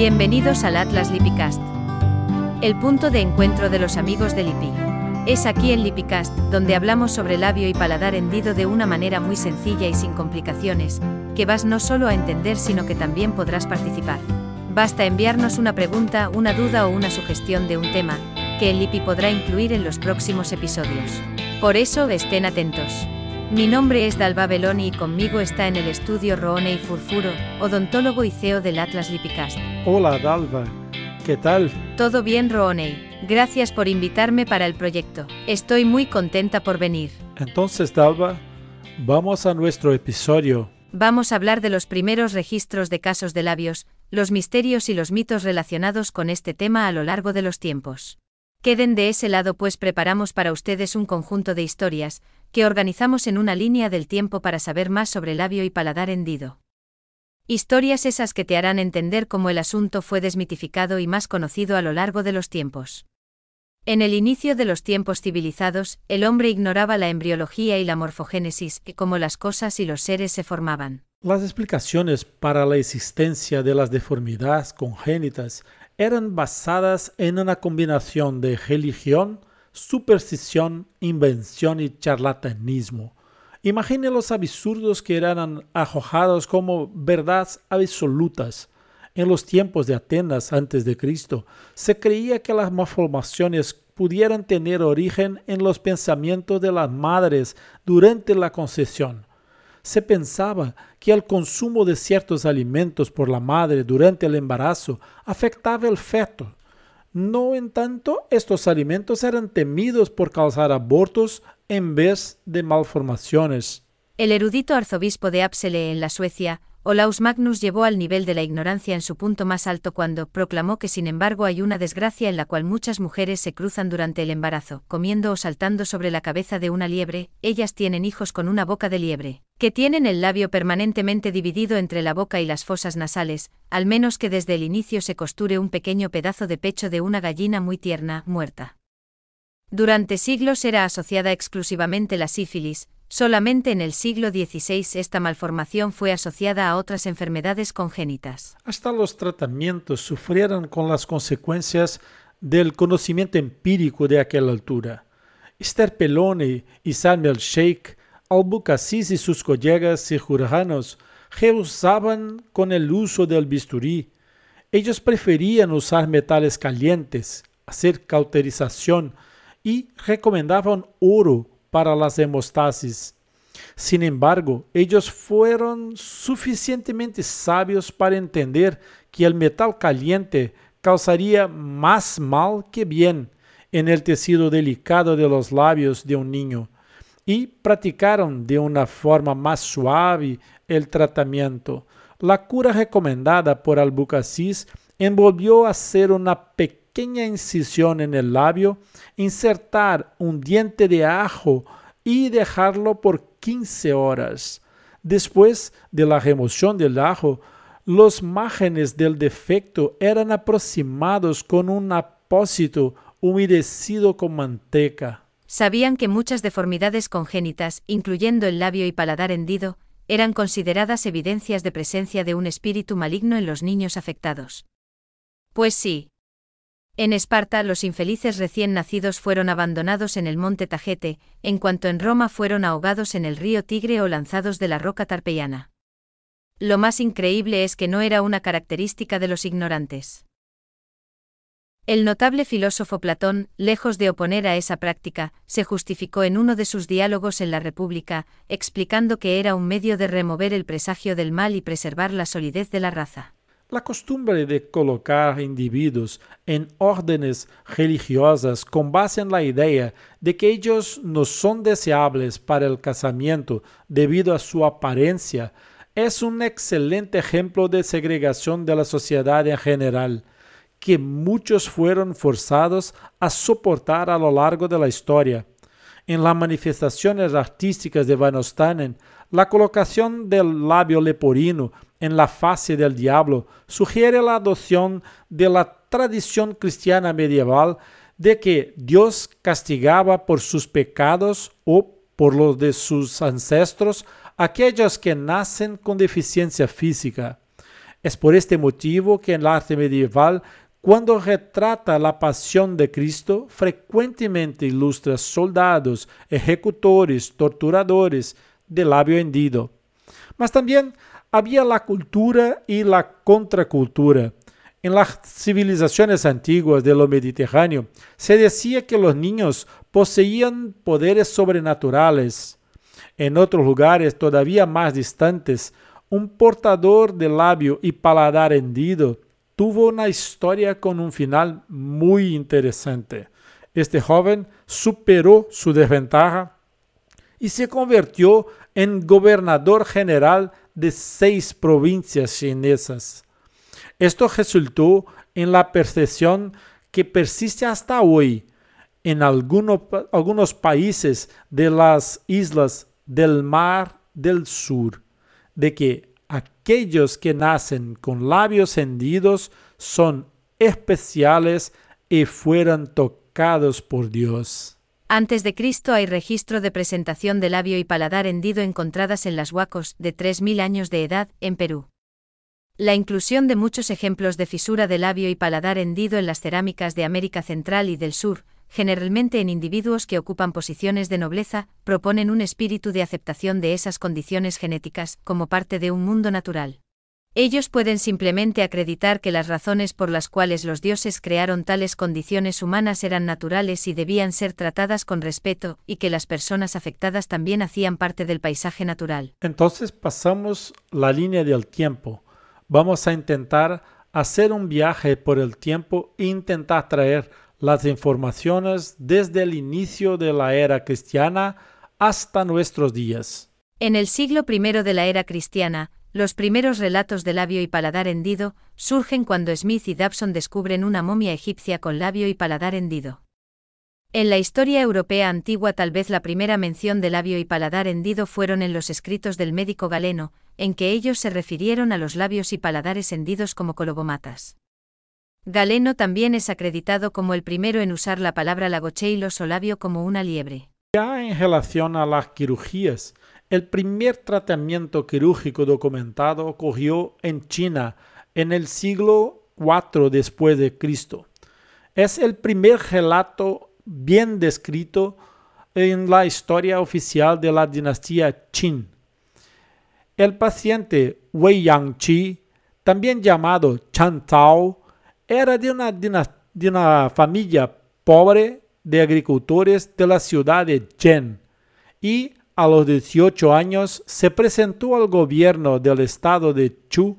Bienvenidos al Atlas Lipicast. El punto de encuentro de los amigos de Lipi. Es aquí en Lipicast, donde hablamos sobre labio y paladar hendido de una manera muy sencilla y sin complicaciones, que vas no solo a entender sino que también podrás participar. Basta enviarnos una pregunta, una duda o una sugestión de un tema, que el Lipi podrá incluir en los próximos episodios. Por eso, estén atentos. Mi nombre es Dalva Beloni y conmigo está en el estudio Roone y Furfuro, odontólogo y CEO del Atlas Lipicast. Hola Dalva, ¿qué tal? Todo bien Rooney, gracias por invitarme para el proyecto. Estoy muy contenta por venir. Entonces Dalva, vamos a nuestro episodio. Vamos a hablar de los primeros registros de casos de labios, los misterios y los mitos relacionados con este tema a lo largo de los tiempos. Queden de ese lado pues preparamos para ustedes un conjunto de historias, que organizamos en una línea del tiempo para saber más sobre labio y paladar hendido. Historias esas que te harán entender cómo el asunto fue desmitificado y más conocido a lo largo de los tiempos. En el inicio de los tiempos civilizados, el hombre ignoraba la embriología y la morfogénesis, y cómo las cosas y los seres se formaban. Las explicaciones para la existencia de las deformidades congénitas eran basadas en una combinación de religión, superstición, invención y charlatanismo. Imagine los absurdos que eran arrojados como verdades absolutas. En los tiempos de Atenas antes de Cristo, se creía que las malformaciones pudieran tener origen en los pensamientos de las madres durante la concepción se pensaba que el consumo de ciertos alimentos por la madre durante el embarazo afectaba el feto. No en tanto, estos alimentos eran temidos por causar abortos en vez de malformaciones. El erudito arzobispo de Apsele en la Suecia, Olaus Magnus llevó al nivel de la ignorancia en su punto más alto cuando proclamó que sin embargo hay una desgracia en la cual muchas mujeres se cruzan durante el embarazo, comiendo o saltando sobre la cabeza de una liebre, ellas tienen hijos con una boca de liebre, que tienen el labio permanentemente dividido entre la boca y las fosas nasales, al menos que desde el inicio se costure un pequeño pedazo de pecho de una gallina muy tierna, muerta. Durante siglos era asociada exclusivamente la sífilis, Solamente en el siglo XVI esta malformación fue asociada a otras enfermedades congénitas. Hasta los tratamientos sufrieron con las consecuencias del conocimiento empírico de aquella altura. Esther Pelone y Samuel Sheikh, Albucasis y sus colegas cirujanos rehusaban con el uso del bisturí. Ellos preferían usar metales calientes, hacer cauterización y recomendaban oro para las hemostasis. Sin embargo, ellos fueron suficientemente sabios para entender que el metal caliente causaría más mal que bien en el tejido delicado de los labios de un niño y practicaron de una forma más suave el tratamiento. La cura recomendada por Albucasis envolvió hacer una pequeña pequeña incisión en el labio, insertar un diente de ajo y dejarlo por 15 horas. Después de la remoción del ajo, los márgenes del defecto eran aproximados con un apósito humedecido con manteca. Sabían que muchas deformidades congénitas, incluyendo el labio y paladar hendido, eran consideradas evidencias de presencia de un espíritu maligno en los niños afectados. Pues sí, en Esparta los infelices recién nacidos fueron abandonados en el monte Tajete, en cuanto en Roma fueron ahogados en el río Tigre o lanzados de la roca tarpeiana. Lo más increíble es que no era una característica de los ignorantes. El notable filósofo Platón, lejos de oponer a esa práctica, se justificó en uno de sus diálogos en la República, explicando que era un medio de remover el presagio del mal y preservar la solidez de la raza. La costumbre de colocar individuos en órdenes religiosas con base en la idea de que ellos no son deseables para el casamiento debido a su apariencia es un excelente ejemplo de segregación de la sociedad en general, que muchos fueron forzados a soportar a lo largo de la historia. En las manifestaciones artísticas de Van Ostanen, la colocación del labio leporino en la fase del diablo sugiere la adopción de la tradición cristiana medieval de que Dios castigaba por sus pecados o por los de sus ancestros aquellos que nacen con deficiencia física. Es por este motivo que en el arte medieval, cuando retrata la pasión de Cristo, frecuentemente ilustra soldados, ejecutores, torturadores de labio hendido. Mas también había la cultura y la contracultura. En las civilizaciones antiguas de lo Mediterráneo se decía que los niños poseían poderes sobrenaturales. En otros lugares todavía más distantes, un portador de labio y paladar hendido tuvo una historia con un final muy interesante. Este joven superó su desventaja y se convirtió en gobernador general de seis provincias chinesas. Esto resultó en la percepción que persiste hasta hoy en algunos, países de las islas del Mar del Sur, de que aquellos que nacen con labios hendidos son especiales y fueron tocados por Dios. Antes de Cristo hay registro de presentación de labio y paladar hendido encontradas en las huacos de 3.000 años de edad en Perú. La inclusión de muchos ejemplos de fisura de labio y paladar hendido en las cerámicas de América Central y del Sur, generalmente en individuos que ocupan posiciones de nobleza, proponen un espíritu de aceptación de esas condiciones genéticas como parte de un mundo natural. Ellos pueden simplemente acreditar que las razones por las cuales los dioses crearon tales condiciones humanas eran naturales y debían ser tratadas con respeto, y que las personas afectadas también hacían parte del paisaje natural. Entonces pasamos la línea del tiempo vamos a intentar hacer un viaje por el tiempo e intentar traer las informaciones desde el inicio de la era cristiana hasta nuestros días. En el siglo I de la era cristiana, los primeros relatos de labio y paladar hendido surgen cuando Smith y Dabson descubren una momia egipcia con labio y paladar hendido. En la historia europea antigua tal vez la primera mención de labio y paladar hendido fueron en los escritos del médico galeno, en que ellos se refirieron a los labios y paladares hendidos como colobomatas. Galeno también es acreditado como el primero en usar la palabra lagocheilos o labio como una liebre. Ya en relación a las cirugías, el primer tratamiento quirúrgico documentado ocurrió en China en el siglo IV después de Cristo. Es el primer relato bien descrito en la historia oficial de la dinastía Qin. El paciente Wei Yangqi, también llamado Chan Tao, era de una, de una familia pobre de agricultores de la ciudad de Zhen y a los 18 años se presentó al gobierno del estado de Chu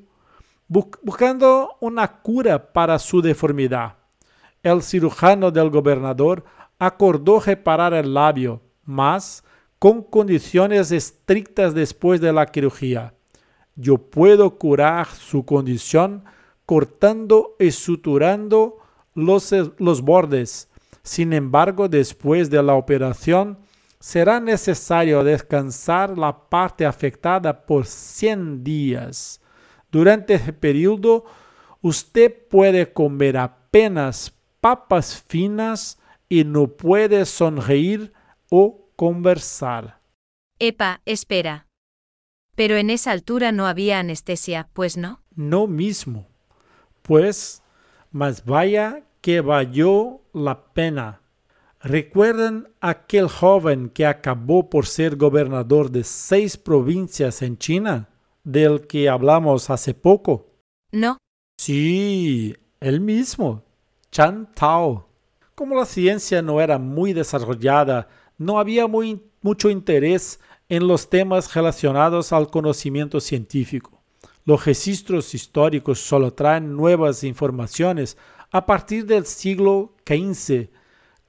buscando una cura para su deformidad. El cirujano del gobernador acordó reparar el labio, mas con condiciones estrictas después de la cirugía. Yo puedo curar su condición cortando y suturando los, los bordes. Sin embargo, después de la operación, será necesario descansar la parte afectada por 100 días. Durante ese periodo, usted puede comer apenas papas finas y no puede sonreír o conversar. Epa, espera. Pero en esa altura no había anestesia, pues no. No mismo. Pues, más vaya que valió la pena. ¿Recuerdan aquel joven que acabó por ser gobernador de seis provincias en China, del que hablamos hace poco? No. Sí, él mismo, Chan Tao. Como la ciencia no era muy desarrollada, no había muy, mucho interés en los temas relacionados al conocimiento científico. Los registros históricos solo traen nuevas informaciones a partir del siglo XV,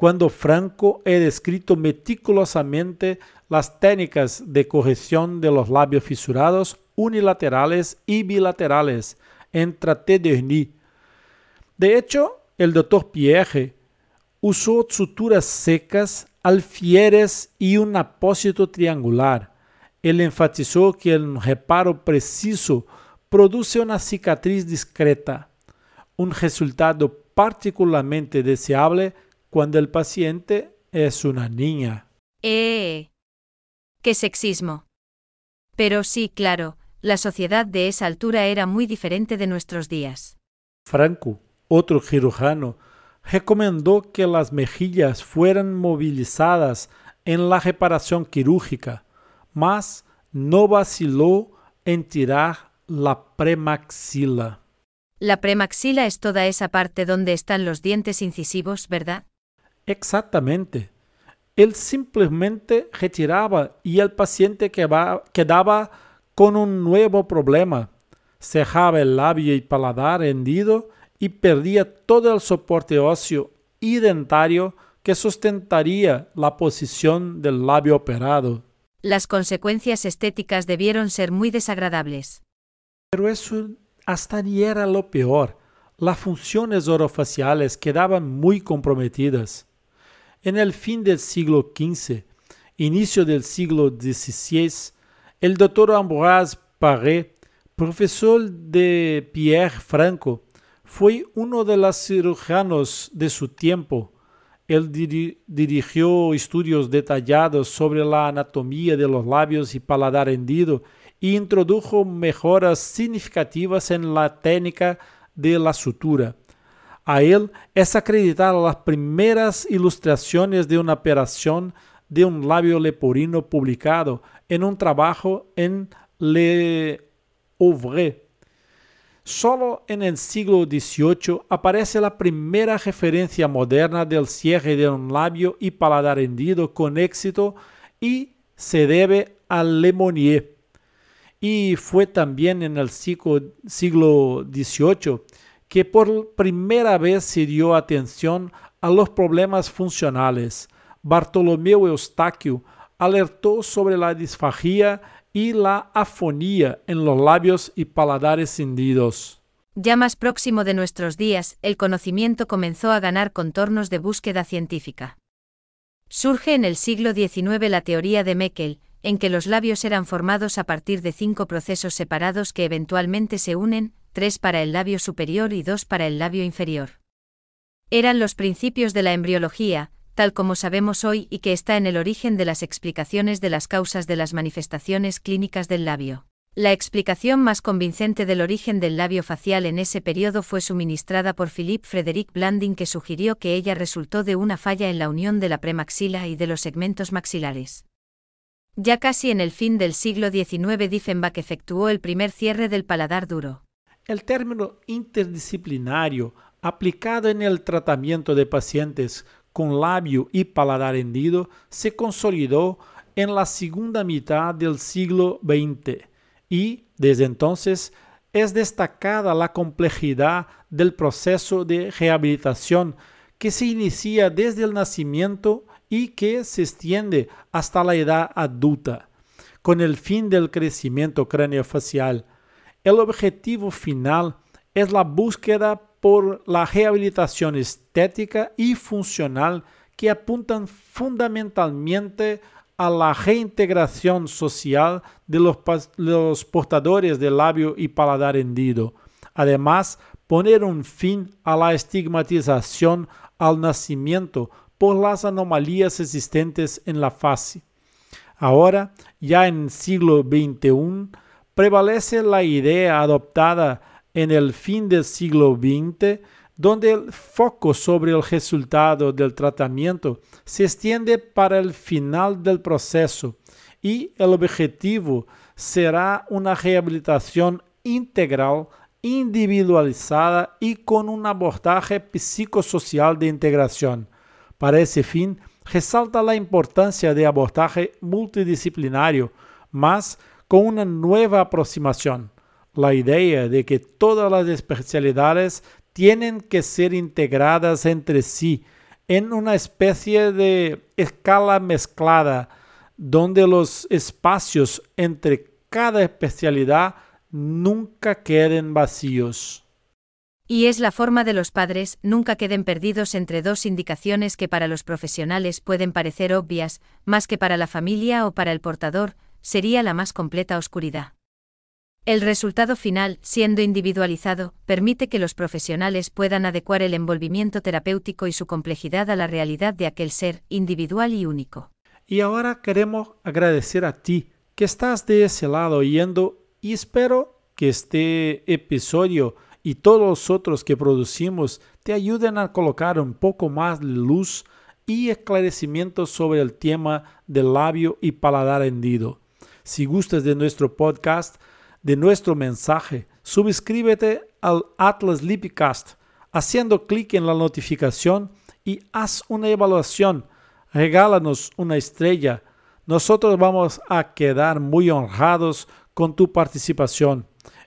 cuando Franco ha descrito meticulosamente las técnicas de corrección de los labios fisurados unilaterales y bilaterales en Traité de De hecho, el doctor Pierre usó suturas secas, alfieres y un apósito triangular. Él enfatizó que el reparo preciso produce una cicatriz discreta, un resultado particularmente deseable cuando el paciente es una niña. ¡Eh! ¡Qué sexismo! Pero sí, claro, la sociedad de esa altura era muy diferente de nuestros días. Franco, otro cirujano, recomendó que las mejillas fueran movilizadas en la reparación quirúrgica, mas no vaciló en tirar la premaxila. La premaxila es toda esa parte donde están los dientes incisivos, ¿verdad? Exactamente. Él simplemente retiraba y el paciente quedaba con un nuevo problema. Cejaba el labio y paladar hendido y perdía todo el soporte óseo y dentario que sustentaría la posición del labio operado. Las consecuencias estéticas debieron ser muy desagradables. Pero eso hasta ni era lo peor. Las funciones orofaciales quedaban muy comprometidas. En el fin del siglo XV, inicio del siglo XVI, el doctor Ambroise Paré, profesor de Pierre Franco, fue uno de los cirujanos de su tiempo. Él dirigió estudios detallados sobre la anatomía de los labios y paladar hendido e introdujo mejoras significativas en la técnica de la sutura. A él es acreditada las primeras ilustraciones de una operación de un labio leporino publicado en un trabajo en Le Ouvre. Solo en el siglo XVIII aparece la primera referencia moderna del cierre de un labio y paladar hendido con éxito y se debe a Lemonnier. Y fue también en el siglo, siglo XVIII que por primera vez se dio atención a los problemas funcionales. Bartolomeu Eustaquio alertó sobre la disfagia y la afonía en los labios y paladares hendidos. Ya más próximo de nuestros días, el conocimiento comenzó a ganar contornos de búsqueda científica. Surge en el siglo XIX la teoría de Meckel, en que los labios eran formados a partir de cinco procesos separados que eventualmente se unen, tres para el labio superior y dos para el labio inferior. Eran los principios de la embriología, tal como sabemos hoy y que está en el origen de las explicaciones de las causas de las manifestaciones clínicas del labio. La explicación más convincente del origen del labio facial en ese periodo fue suministrada por Philippe Frederick Blanding que sugirió que ella resultó de una falla en la unión de la premaxila y de los segmentos maxilares. Ya casi en el fin del siglo XIX Diefenbach efectuó el primer cierre del paladar duro. El término interdisciplinario aplicado en el tratamiento de pacientes con labio y paladar hendido se consolidó en la segunda mitad del siglo XX y, desde entonces, es destacada la complejidad del proceso de rehabilitación que se inicia desde el nacimiento y que se extiende hasta la edad adulta, con el fin del crecimiento craneofacial. El objetivo final es la búsqueda por la rehabilitación estética y funcional que apuntan fundamentalmente a la reintegración social de los, portadores de labio y paladar hendido. Además, poner un fin a la estigmatización al nacimiento por las anomalías existentes en la fase. Ahora, ya en el siglo XXI, prevalece la idea adoptada en el fin del siglo XX, donde el foco sobre el resultado del tratamiento se extiende para el final del proceso y el objetivo será una rehabilitación integral, individualizada y con un abordaje psicosocial de integración. Para ese fin, resalta la importancia de abordaje multidisciplinario, más con una nueva aproximación la idea de que todas las especialidades tienen que ser integradas entre sí en una especie de escala mezclada donde los espacios entre cada especialidad nunca queden vacíos. Y es la forma de los padres nunca queden perdidos entre dos indicaciones que para los profesionales pueden parecer obvias, más que para la familia o para el portador, sería la más completa oscuridad. El resultado final, siendo individualizado, permite que los profesionales puedan adecuar el envolvimiento terapéutico y su complejidad a la realidad de aquel ser individual y único. Y ahora queremos agradecer a ti que estás de ese lado oyendo y espero que este episodio y todos los otros que producimos te ayuden a colocar un poco más de luz y esclarecimiento sobre el tema del labio y paladar hendido. Si gustas de nuestro podcast, de nuestro mensaje, suscríbete al Atlas Lipicast haciendo clic en la notificación y haz una evaluación. Regálanos una estrella. Nosotros vamos a quedar muy honrados con tu participación.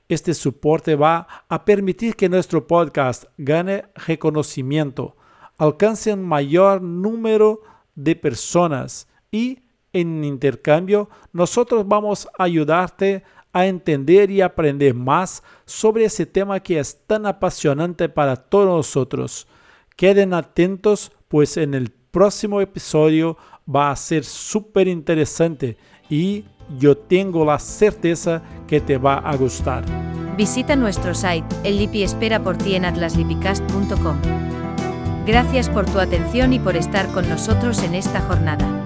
Este soporte va a permitir que nuestro podcast gane reconocimiento, alcance un mayor número de personas y en intercambio nosotros vamos a ayudarte a entender y aprender más sobre ese tema que es tan apasionante para todos nosotros. Queden atentos, pues en el próximo episodio va a ser súper interesante y yo tengo la certeza que te va a gustar. Visita nuestro site, el Lipi espera por ti en atlaslipicast.com. Gracias por tu atención y por estar con nosotros en esta jornada.